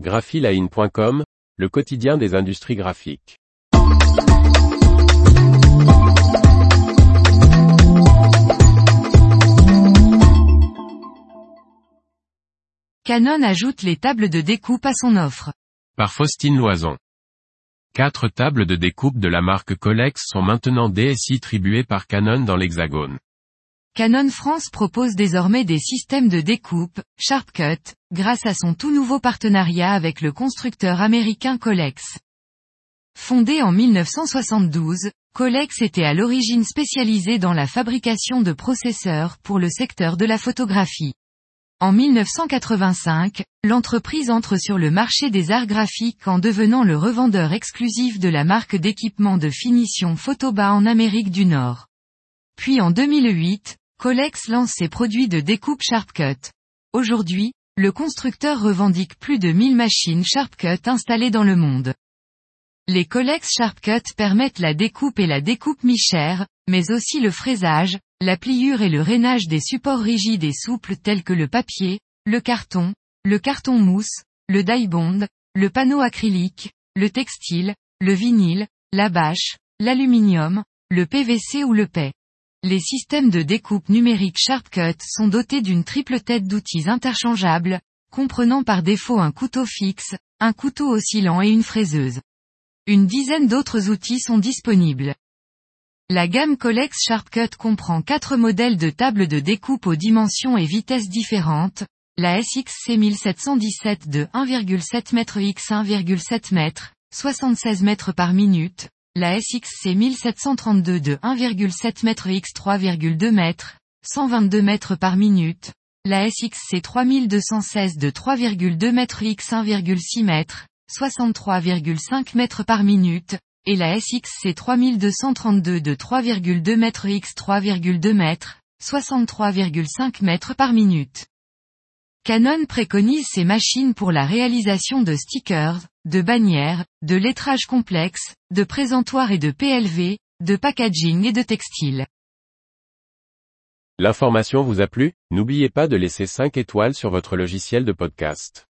graphiline.com, le quotidien des industries graphiques. Canon ajoute les tables de découpe à son offre. Par Faustine Loison. Quatre tables de découpe de la marque Colex sont maintenant DSI tribuées par Canon dans l'Hexagone. Canon France propose désormais des systèmes de découpe, SharpCut, grâce à son tout nouveau partenariat avec le constructeur américain Colex. Fondé en 1972, Colex était à l'origine spécialisé dans la fabrication de processeurs pour le secteur de la photographie. En 1985, l'entreprise entre sur le marché des arts graphiques en devenant le revendeur exclusif de la marque d'équipement de finition Photoba en Amérique du Nord. Puis en 2008, Colex lance ses produits de découpe SharpCut. Aujourd'hui, le constructeur revendique plus de 1000 machines SharpCut installées dans le monde. Les Colex SharpCut permettent la découpe et la découpe mi-chère, mais aussi le fraisage, la pliure et le rainage des supports rigides et souples tels que le papier, le carton, le carton mousse, le die bond, le panneau acrylique, le textile, le vinyle, la bâche, l'aluminium, le PVC ou le PET. Les systèmes de découpe numérique SharpCut sont dotés d'une triple tête d'outils interchangeables, comprenant par défaut un couteau fixe, un couteau oscillant et une fraiseuse. Une dizaine d'autres outils sont disponibles. La gamme Colex SharpCut comprend quatre modèles de tables de découpe aux dimensions et vitesses différentes, la SXC 1717 de 1,7 m x 1,7 m, 76 m par minute, la SXC 1732 de 1,7 m x 3,2 m, 122 m par minute, la SXC 3216 de 3,2 m x 1,6 m, 63,5 m par minute, et la SXC 3232 de 3,2 m x 3,2 m, 63,5 m par minute. Canon préconise ces machines pour la réalisation de stickers, de bannières, de lettrage complexe, de présentoirs et de PLV, de packaging et de textile. L'information vous a plu? N'oubliez pas de laisser 5 étoiles sur votre logiciel de podcast.